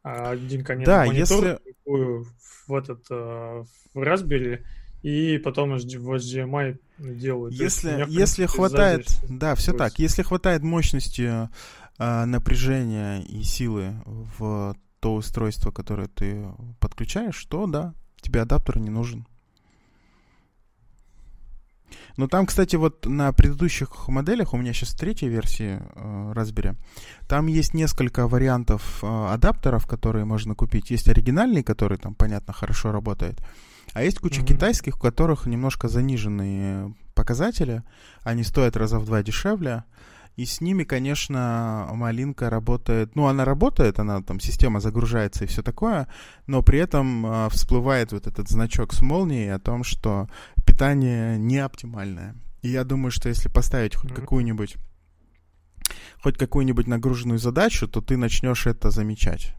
Speaker 2: один конец
Speaker 1: Да,
Speaker 2: в монитор,
Speaker 1: если-
Speaker 2: в этот, а, в Raspberry, и потом в HDMI делаю. То есть
Speaker 1: Если,
Speaker 2: меня, в
Speaker 1: если
Speaker 2: принципе,
Speaker 1: хватает,
Speaker 2: сзади
Speaker 1: да, все
Speaker 2: происходит.
Speaker 1: так, если хватает мощности э, напряжения и силы в то устройство, которое ты подключаешь, то да, тебе адаптер не нужен. Но там, кстати, вот на предыдущих моделях, у меня сейчас третья версия э, Raspberry, там есть несколько вариантов э, адаптеров, которые можно купить. Есть оригинальный, который там, понятно, хорошо работает. А есть куча
Speaker 2: Мгм.
Speaker 1: китайских, у которых немножко заниженные показатели. Они стоят раза в два дешевле. И с ними, конечно, малинка работает. Ну, она работает, она там система загружается и все такое, но при этом э, всплывает вот этот значок с молнией о том, что питание не оптимальное. И я думаю, что если поставить хоть
Speaker 2: Мгм.
Speaker 1: какую-нибудь хоть какую-нибудь нагруженную задачу, то ты начнешь это замечать.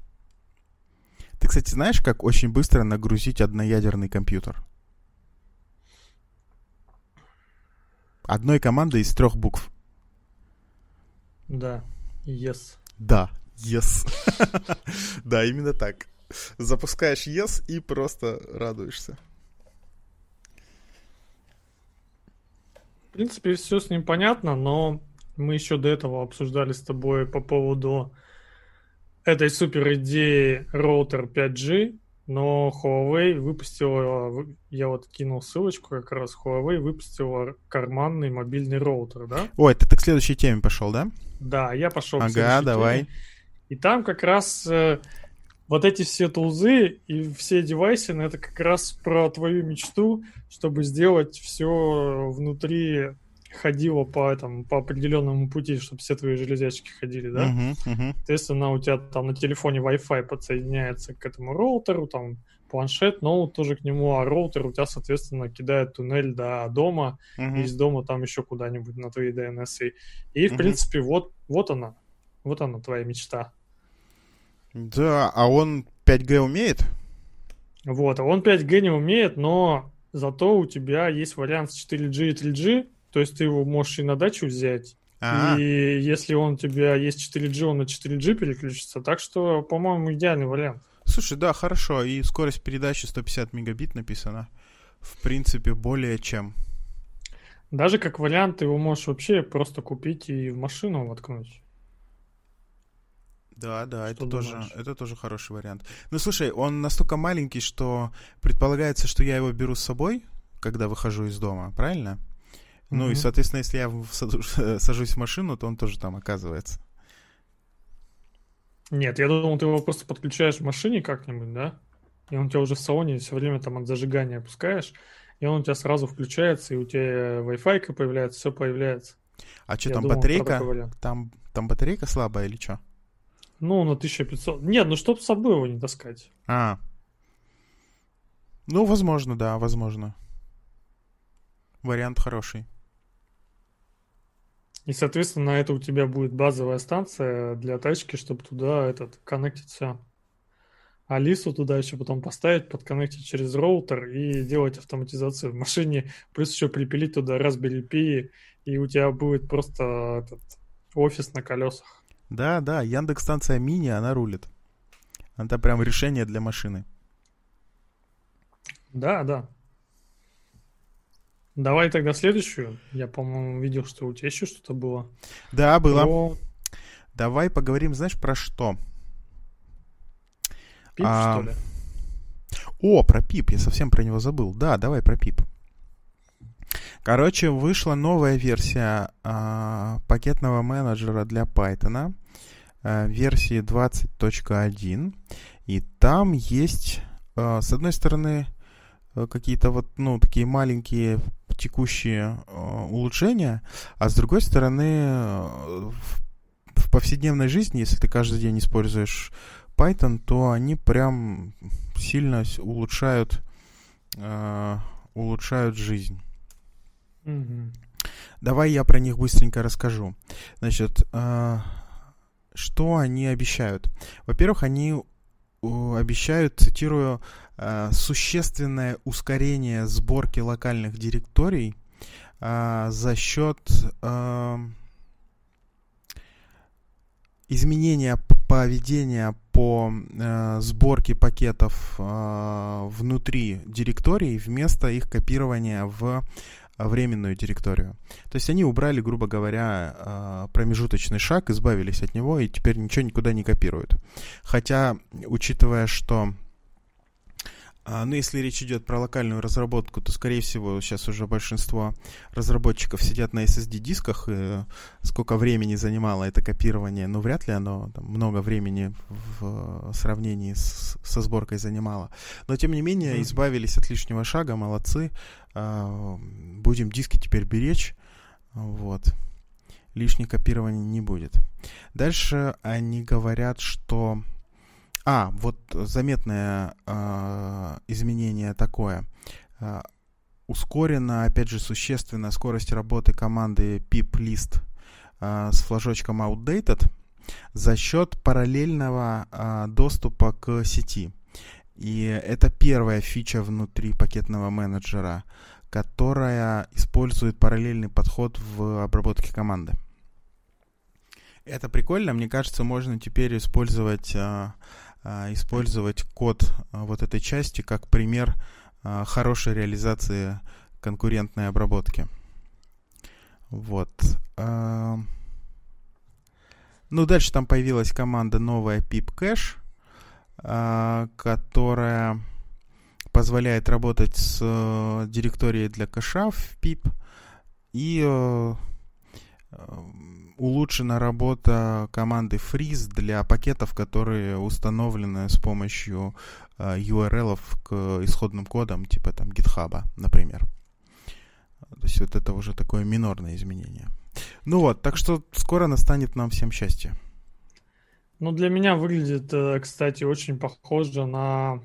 Speaker 1: Ты, кстати, знаешь, как очень быстро нагрузить одноядерный компьютер? Одной командой из трех букв.
Speaker 2: Да, yes.
Speaker 1: Да, yes. да, именно так. Запускаешь yes и просто радуешься.
Speaker 2: В принципе, все с ним понятно, но мы еще до этого обсуждали с тобой по поводу этой супер идеи роутер 5G, но Huawei выпустила, вы- я вот кинул ссылочку как раз, Huawei выпустила карманный мобильный роутер, да?
Speaker 1: Ой, ты, ты к следующей теме пошел, да?
Speaker 2: Да, я пошел
Speaker 1: Ага,
Speaker 2: к следующей
Speaker 1: давай.
Speaker 2: теме. И там как раз э, вот эти все тулзы и все девайсы, ну, это как раз про твою мечту, чтобы сделать все внутри ходило по этому, по определенному пути, чтобы все твои железячки ходили, да?
Speaker 1: Мгм, мгм.
Speaker 2: Соответственно, у тебя там на телефоне Wi-Fi подсоединяется к этому роутеру, там планшет, ноут тоже к нему, а роутер у тебя, соответственно, кидает туннель до дома,
Speaker 1: Мгм.
Speaker 2: из дома там еще куда-нибудь на твои DNS. И, в
Speaker 1: Мгм.
Speaker 2: принципе, вот, вот она. Вот она, твоя мечта.
Speaker 1: Да, а он 5G умеет?
Speaker 2: Вот, а он 5G не умеет, но зато у тебя есть вариант с 4G и 3G, то есть ты его можешь и на дачу взять,
Speaker 1: А,
Speaker 2: и если он у тебя есть 4G, он на 4G переключится, так что, по-моему, идеальный вариант.
Speaker 1: слушай, да, хорошо. И скорость передачи 150 мегабит написано. В принципе, более чем.
Speaker 2: Даже как вариант ты его можешь вообще просто купить и в машину воткнуть.
Speaker 1: Да, да,
Speaker 2: Что
Speaker 1: это тоже,
Speaker 2: думаешь?
Speaker 1: это тоже хороший вариант. Ну, слушай, он настолько маленький, что предполагается, что я его беру с собой, когда выхожу из дома, правильно? Ну и, соответственно, если я сажусь в машину, то он тоже там оказывается.
Speaker 2: Нет, я думал, ты его просто подключаешь в машине как-нибудь, да? И он у тебя уже в салоне все время там от зажигания опускаешь, и он у тебя сразу включается, и у тебя Wi-Fi появляется, все появляется.
Speaker 1: А что
Speaker 2: Я
Speaker 1: там
Speaker 2: думал
Speaker 1: батарейка? Там, там батарейка слабая или что?
Speaker 2: Ну, на 1500. Нет, ну чтоб с собой его не таскать.
Speaker 1: А. Ну, возможно, да, возможно. Вариант хороший.
Speaker 2: И, соответственно, это у тебя будет базовая станция для тачки, чтобы туда этот коннектиться. Алису туда еще потом поставить, подконнектить через роутер и делать автоматизацию в машине, плюс еще припилить туда Raspberry Pi, и у тебя будет просто этот офис на колесах.
Speaker 1: Да, да, Яндекс станция мини, она рулит. Это прям решение для машины.
Speaker 2: Да, да. Давай тогда следующую. Я, по-моему, видел, что у тебя еще что-то было.
Speaker 1: Да, было.
Speaker 2: Про
Speaker 1: Давай поговорим, знаешь, про что?
Speaker 2: пип,
Speaker 1: А,
Speaker 2: что ли?
Speaker 1: О, про пип, я совсем про него забыл. Да, давай про пип. Короче, вышла новая версия э, пакетного менеджера для Python, э, версии 20.1. И там есть, э, с одной стороны, какие-то вот, ну, такие маленькие текущие э, улучшения, а с другой стороны, э, в, в повседневной жизни, если ты каждый день используешь Python, то они прям сильно улучшают, э, улучшают жизнь. Mm-hmm. Давай я про них быстренько расскажу. Значит, э, что они обещают? Во-первых, они обещают, цитирую, э, существенное ускорение сборки локальных директорий э, за счет э, изменения поведения по сборке пакетов внутри директорий вместо их копирования в временную директорию. То есть они убрали, грубо говоря, э, промежуточный шаг, избавились от него и теперь ничего никуда не копируют. Хотя, учитывая, что а, ну, если речь идет про локальную разработку, то, скорее всего, сейчас уже большинство разработчиков сидят на SSD-дисках. И сколько времени занимало это копирование, ну, вряд ли оно там, много времени в сравнении с, со сборкой занимало. Но, тем не менее, избавились от лишнего шага, молодцы. А, будем диски теперь беречь. Вот. Лишнего копирования не будет. Дальше они говорят, что а, вот заметное э, изменение такое. Э, ускорена, опять же, существенно скорость работы команды pip-list э, с флажочком outdated за счет параллельного э, доступа к сети. И это первая фича внутри пакетного менеджера, которая использует параллельный подход в обработке команды. Это прикольно. Мне кажется, можно теперь использовать э, а, использовать код а, вот этой части как пример а, хорошей реализации конкурентной обработки. Вот. Ну, дальше там появилась команда новая pipcache, которая позволяет работать с э, директорией для кэша в pip и э, улучшена работа команды Freeze для пакетов, которые установлены с помощью э, URL к исходным кодам, типа там GitHub, например. То есть вот это уже такое минорное изменение. Ну вот, так что скоро настанет нам всем счастье.
Speaker 2: Ну, для меня выглядит, э, кстати, очень похоже на,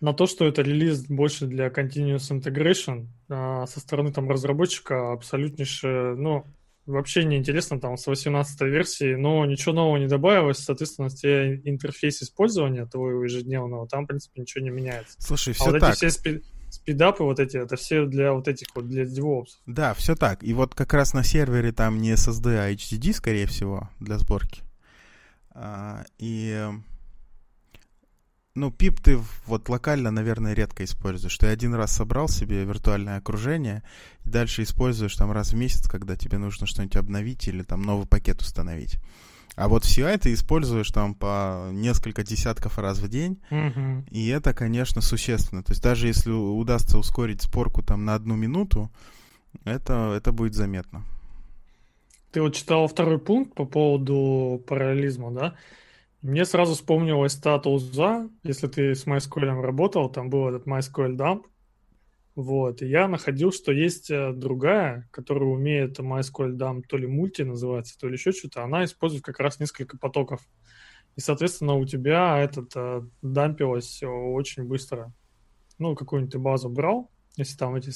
Speaker 2: на то, что это релиз больше для Continuous Integration. А, со стороны там разработчика абсолютнейшее, ну, вообще не интересно там с 18 версии, но ничего нового не добавилось, соответственно, те интерфейс использования твоего ежедневного, там, в принципе, ничего не меняется.
Speaker 1: Слушай, все
Speaker 2: а вот
Speaker 1: так.
Speaker 2: эти все спи- спидапы вот эти, это все для вот этих вот, для DevOps.
Speaker 1: Да, все так. И вот как раз на сервере там не SSD, а HDD, скорее всего, для сборки. А, и ну, пип ты вот локально, наверное, редко используешь. Ты один раз собрал себе виртуальное окружение, дальше используешь там раз в месяц, когда тебе нужно что-нибудь обновить или там новый пакет установить. А вот в CI ты используешь там по несколько десятков раз в день,
Speaker 2: mm-hmm.
Speaker 1: и это, конечно, существенно. То есть даже если удастся ускорить сборку там на одну минуту, это, это будет заметно.
Speaker 2: Ты вот читал второй пункт по поводу параллелизма, да? Мне сразу вспомнилась та тулза, если ты с MySQL работал, там был этот MySQL dump, вот, и я находил, что есть э, другая, которая умеет MySQL dump то ли мульти называется, то ли еще что-то, она использует как раз несколько потоков. И, соответственно, у тебя этот э, дампилось очень быстро. Ну, какую-нибудь ты базу брал, если там эти...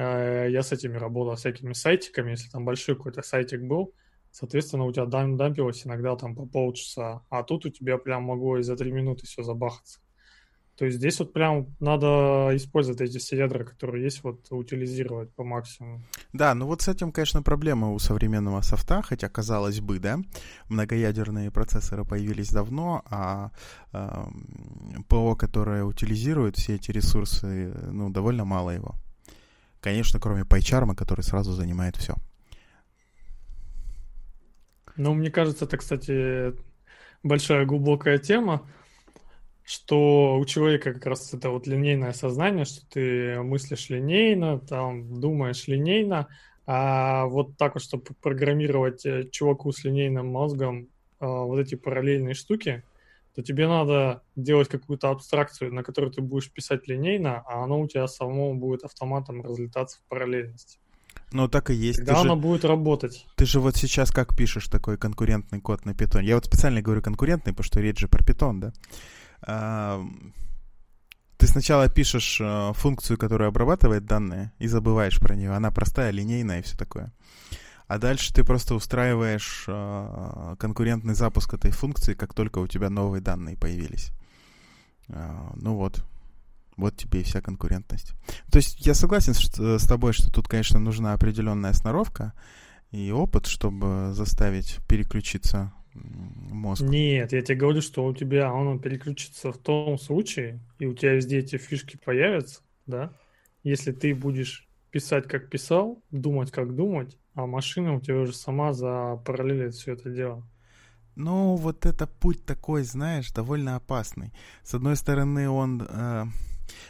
Speaker 2: Э, я с этими работал, всякими сайтиками, если там большой какой-то сайтик был, Соответственно, у тебя дам, дампилось иногда там по полчаса, а тут у тебя прям могло и за три минуты все забахаться. То есть здесь вот прям надо использовать эти все ядра, которые есть, вот утилизировать по максимуму.
Speaker 1: Да, ну вот с этим, конечно, проблема у современного софта, хотя казалось бы, да, многоядерные процессоры появились давно, а э, ПО, которое утилизирует все эти ресурсы, ну, довольно мало его. Конечно, кроме PyCharm, который сразу занимает все.
Speaker 2: Ну, мне кажется, это, кстати, большая глубокая тема. что у человека как раз это вот линейное сознание, что ты мыслишь линейно, там думаешь линейно, а вот так вот, чтобы программировать э, чуваку с линейным мозгом а, вот эти параллельные штуки, то тебе надо делать какую-то абстракцию, на которой ты будешь писать линейно, а оно у тебя самому будет автоматом разлетаться в параллельность.
Speaker 1: Ну, так и есть.
Speaker 2: Тогда ты оно же, будет работать.
Speaker 1: Ты же вот сейчас как пишешь такой конкурентный код на питоне? Я вот специально говорю конкурентный, потому что речь же про питон, да? А, ты сначала пишешь а, функцию, которая обрабатывает данные, и забываешь про нее. Она простая, линейная и все такое. А дальше ты просто устраиваешь э, конкурентный запуск этой функции, как только у тебя новые данные появились. Э, ну вот. Вот тебе и вся конкурентность. То есть я согласен с, с тобой, что тут, конечно, нужна определенная сноровка и опыт, чтобы заставить переключиться мозг.
Speaker 2: Нет, я тебе говорю, что у тебя он переключится в том случае, и у тебя везде эти фишки появятся, да, если ты будешь писать, как писал, думать, как думать, а машина у тебя уже сама запараллелит все это дело.
Speaker 1: Ну, вот это путь такой, знаешь, довольно опасный. С одной стороны, он э,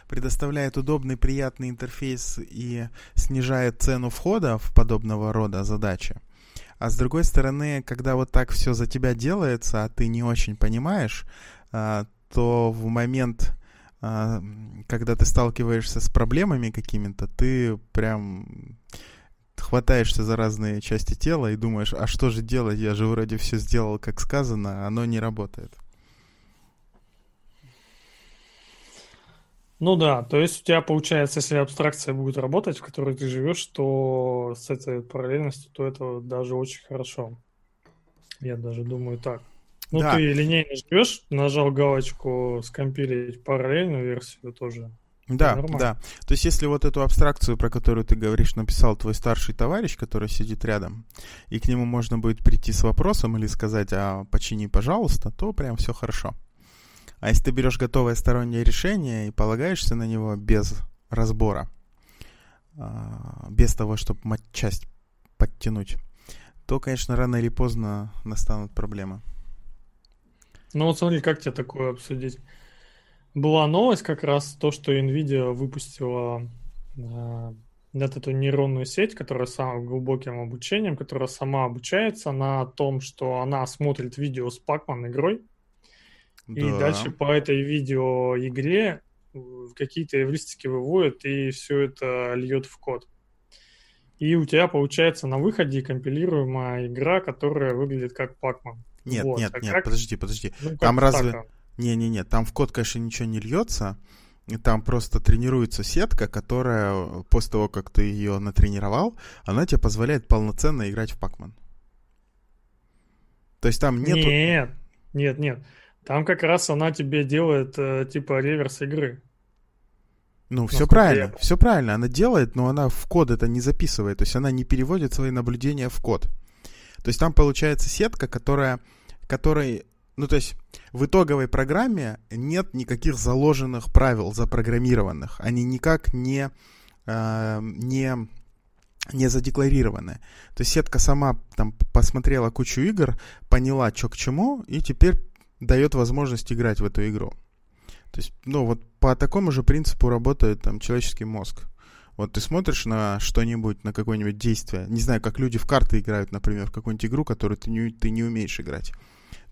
Speaker 1: предоставляет удобный, приятный интерфейс и снижает цену входа в подобного рода задачи. А с другой стороны, когда вот так все за тебя делается, а ты не очень понимаешь, э, то в момент, когда ты сталкиваешься с проблемами какими-то, ты прям хватаешься за разные части тела и думаешь, а что же делать, я же вроде все сделал, как сказано, а оно не работает.
Speaker 2: Ну да, то есть у тебя получается, если абстракция будет работать, в которой ты живешь, то с этой параллельностью, то это даже очень хорошо. Я даже думаю так. Ну, да. ты линейно живешь, нажал галочку скомпилить параллельную версию тоже
Speaker 1: да, да. То есть, если вот эту абстракцию, про которую ты говоришь, написал твой старший товарищ, который сидит рядом, и к нему можно будет прийти с вопросом или сказать, а почини, пожалуйста, то прям все хорошо. А если ты берешь готовое стороннее решение и полагаешься на него без разбора, а, без того, чтобы часть подтянуть, то, конечно, рано или поздно настанут проблемы.
Speaker 2: Ну вот смотри, как тебе такое обсудить? была новость как раз то, что Nvidia выпустила э, вот эту нейронную сеть, которая самым глубоким обучением, которая сама обучается на том, что она смотрит видео с Пакман игрой, да. и дальше по этой видео игре какие-то эвристики выводит и все это льет в код. И у тебя получается на выходе компилируемая игра, которая выглядит как Пакман.
Speaker 1: Нет, вот. нет, а нет, как... подожди, подожди. Ну, Там разве... Так, не-не-не, там в код, конечно, ничего не льется. Там просто тренируется сетка, которая после того, как ты ее натренировал, она тебе позволяет полноценно играть в Пакман. То есть там
Speaker 2: нет... Нет, нет, нет. Там как раз она тебе делает э, типа реверс игры.
Speaker 1: Ну, все правильно, я... все правильно. Она делает, но она в код это не записывает. То есть она не переводит свои наблюдения в код. То есть там получается сетка, которая, которой ну, то есть в итоговой программе нет никаких заложенных правил запрограммированных. Они никак не, э, не, не задекларированы. То есть сетка сама там посмотрела кучу игр, поняла, что к чему, и теперь дает возможность играть в эту игру. То есть, ну, вот по такому же принципу работает там человеческий мозг. Вот ты смотришь на что-нибудь, на какое-нибудь действие, не знаю, как люди в карты играют, например, в какую-нибудь игру, которую ты не, ты не умеешь играть.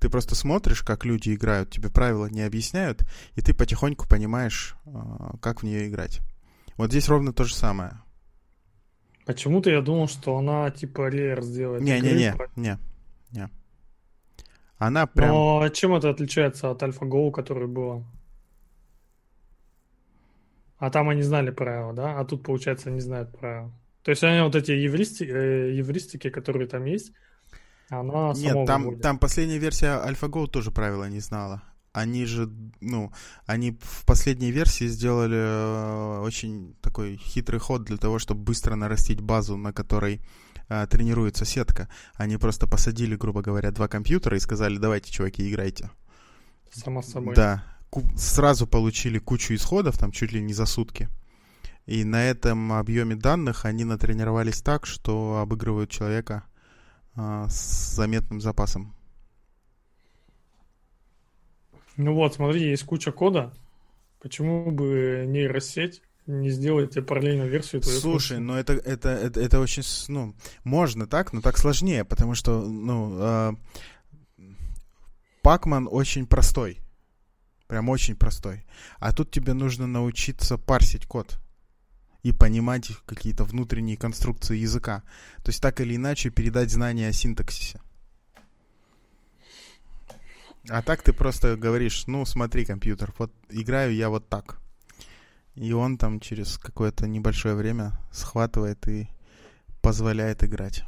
Speaker 1: Ты просто смотришь, как люди играют, тебе правила не объясняют, и ты потихоньку понимаешь, а, как в нее играть. Вот здесь ровно то же самое.
Speaker 2: Почему-то я думал, что она типа реер сделает.
Speaker 1: Не-не-не, не, не. Она прям...
Speaker 2: Но чем это отличается от AlphaGo, который было? А там они знали правила, да? А тут, получается, не знают правила. То есть они вот эти евристи, э, евристики, которые там есть, она
Speaker 1: Нет, там, там последняя версия AlphaGo тоже правила не знала. Они же, ну, они в последней версии сделали э, очень такой хитрый ход для того, чтобы быстро нарастить базу, на которой э, тренируется сетка. Они просто посадили, грубо говоря, два компьютера и сказали, давайте, чуваки, играйте.
Speaker 2: Само собой.
Speaker 1: Да. Сразу получили кучу исходов, там чуть ли не за сутки. И на этом объеме данных они натренировались так, что обыгрывают человека а, с заметным запасом.
Speaker 2: Ну вот, смотри, есть куча кода. Почему бы нейросеть не сделать тебе параллельную версию
Speaker 1: твоей Слушай, функции? ну это, это, это, это очень, ну, можно так, но так сложнее, потому что, ну, э, Pacman очень простой. Прям очень простой. А тут тебе нужно научиться парсить код и понимать какие-то внутренние конструкции языка. То есть так или иначе передать знания о синтаксисе. А так ты просто говоришь, ну смотри, компьютер, вот играю я вот так. И он там через какое-то небольшое время схватывает и позволяет играть.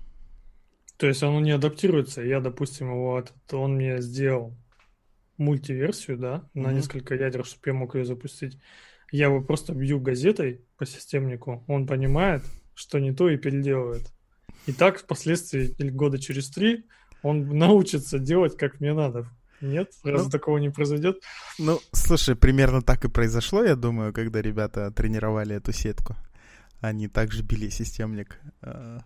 Speaker 2: То есть оно не адаптируется. Я, допустим, вот он мне сделал мультиверсию, да, на mm-hmm. несколько ядер, чтобы я мог ее запустить. Я его просто бью газетой по системнику, он понимает, что не то и переделывает. И так впоследствии, года через три, он научится делать, как мне надо. Нет? Разве ну, такого не произойдет?
Speaker 1: Ну, слушай, примерно так и произошло, я думаю, когда ребята тренировали эту сетку. Они также били системник э,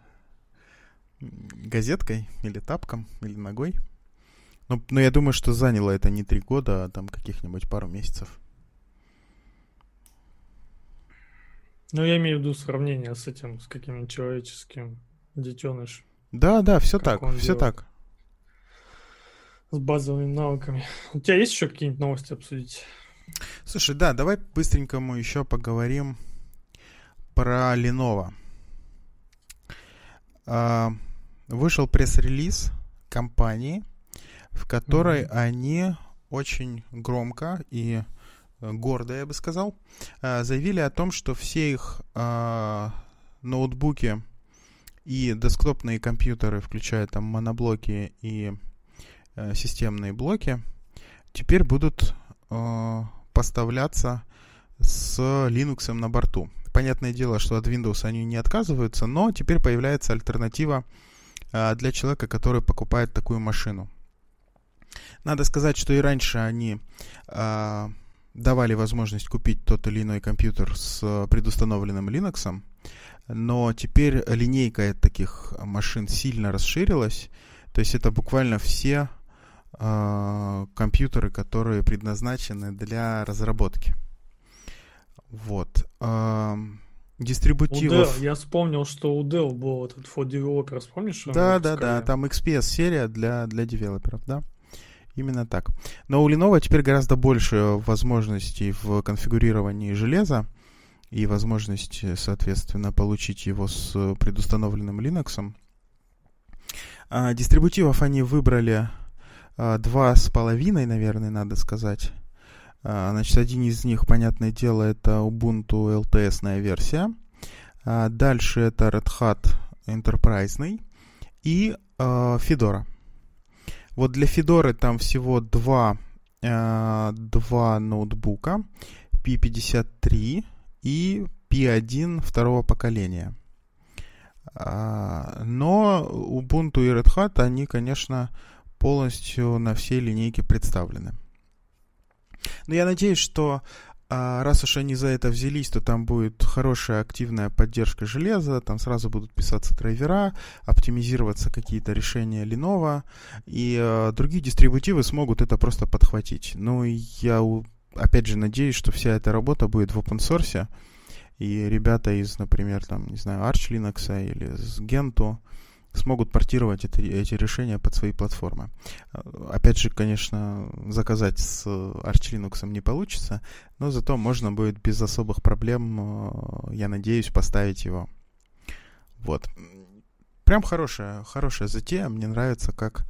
Speaker 1: газеткой или тапком, или ногой. Но, но я думаю, что заняло это не три года, а там каких-нибудь пару месяцев.
Speaker 2: Ну, я имею в виду сравнение с этим, с каким-нибудь человеческим детеныш.
Speaker 1: Да, да, все так, все делает. так.
Speaker 2: С базовыми навыками. У тебя есть еще какие-нибудь новости обсудить?
Speaker 1: Слушай, да, давай быстренько мы еще поговорим про Lenovo. А, вышел пресс-релиз компании, в которой mm-hmm. они очень громко и э, гордо, я бы сказал, э, заявили о том, что все их э, ноутбуки и десктопные компьютеры, включая там моноблоки и системные блоки, теперь будут поставляться с Linux на борту. Понятное дело, что от Windows они не отказываются, но теперь появляется альтернатива для человека, который покупает такую машину. Надо сказать, что и раньше они э, давали возможность купить тот или иной компьютер с предустановленным Linux, но теперь линейка таких машин сильно расширилась. То есть это буквально все э, компьютеры, которые предназначены для разработки. Вот. Э, дистрибутивов...
Speaker 2: Dell, я вспомнил, что у Dell был этот for developers, помнишь?
Speaker 1: Да, да, да, там XPS серия для, для девелоперов, да. Именно так. Но у Lenovo теперь гораздо больше возможностей в конфигурировании железа и возможности, соответственно, получить его с предустановленным Linux. А, дистрибутивов они выбрали а, два с половиной, наверное, надо сказать. А, значит, один из них, понятное дело, это Ubuntu LTS версия. А, дальше это Red Hat Enterprise и а, Fedora. Вот для Федоры там всего два, э, два ноутбука, P53 и P1 второго поколения. А, но Ubuntu и Red Hat, они, конечно, полностью на всей линейке представлены. Но я надеюсь, что а раз уж они за это взялись, то там будет хорошая активная поддержка железа, там сразу будут писаться драйвера, оптимизироваться какие-то решения Lenovo, и э, другие дистрибутивы смогут это просто подхватить. Ну, я опять же надеюсь, что вся эта работа будет в open source, и ребята из, например, там, не знаю, Arch Linux или с Gentoo, смогут портировать эти, эти решения под свои платформы. Опять же, конечно, заказать с Arch Linux не получится, но зато можно будет без особых проблем, э, я надеюсь, поставить его. Вот. Прям хорошая, хорошая затея. Мне нравится, как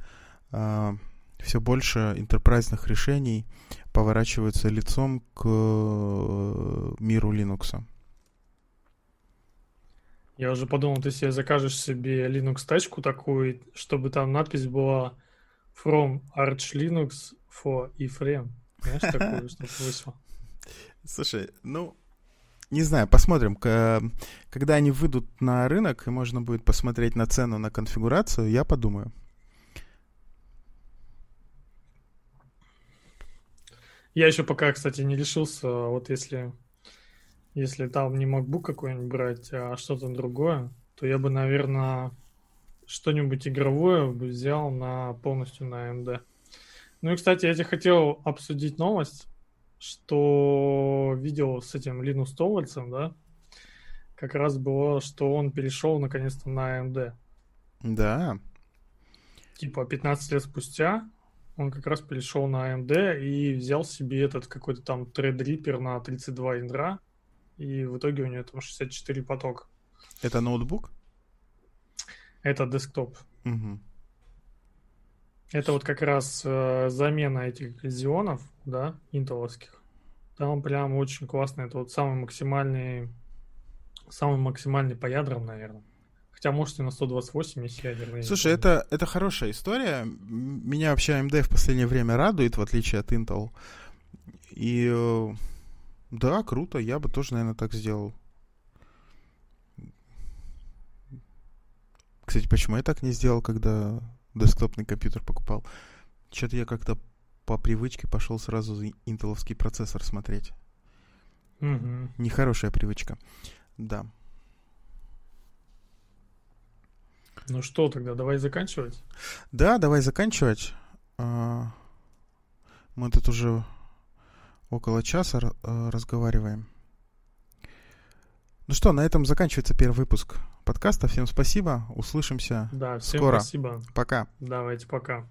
Speaker 1: э, все больше интерпрайзных решений поворачиваются лицом к э, миру Linux.
Speaker 2: Я уже подумал, ты себе закажешь себе Linux тачку такую, чтобы там надпись была From Arch Linux for Ephraim. Знаешь, такую, чтобы вышло.
Speaker 1: Слушай, ну, не знаю, посмотрим. Когда они выйдут на рынок, и можно будет посмотреть на цену, на конфигурацию, я подумаю.
Speaker 2: Я еще пока, кстати, не решился, вот если если там не MacBook какой-нибудь брать, а что-то другое, то я бы, наверное, что-нибудь игровое бы взял на полностью на AMD. Ну и, кстати, я тебе хотел обсудить новость, что видео с этим Линус Товальцем, да, как раз было, что он перешел наконец-то на AMD.
Speaker 1: Да.
Speaker 2: Типа 15 лет спустя он как раз перешел на AMD и взял себе этот какой-то там Threadripper на 32 ядра, и в итоге у него там 64 потока.
Speaker 1: Это ноутбук?
Speaker 2: Это десктоп.
Speaker 1: Угу.
Speaker 2: Это вот как раз э, замена этих зионов, да, интеловских. Там прям очень классно. Это вот самый максимальный, самый максимальный по ядрам, наверное. Хотя, может, и на 128 есть ядерные.
Speaker 1: Слушай, это, это хорошая история. Меня вообще AMD в последнее время радует, в отличие от Intel. И э, да, круто, я бы тоже, наверное, так сделал. Кстати, почему я так не сделал, когда десктопный компьютер покупал? Что-то я как-то по привычке пошел сразу за интеловский процессор смотреть.
Speaker 2: Угу.
Speaker 1: Нехорошая привычка. Да.
Speaker 2: Ну что, тогда давай заканчивать?
Speaker 1: Да, давай заканчивать. А, мы тут уже около часа э, разговариваем. Ну что, на этом заканчивается первый выпуск подкаста. Всем спасибо. Услышимся
Speaker 2: да, всем
Speaker 1: скоро.
Speaker 2: спасибо.
Speaker 1: Пока.
Speaker 2: Давайте, пока.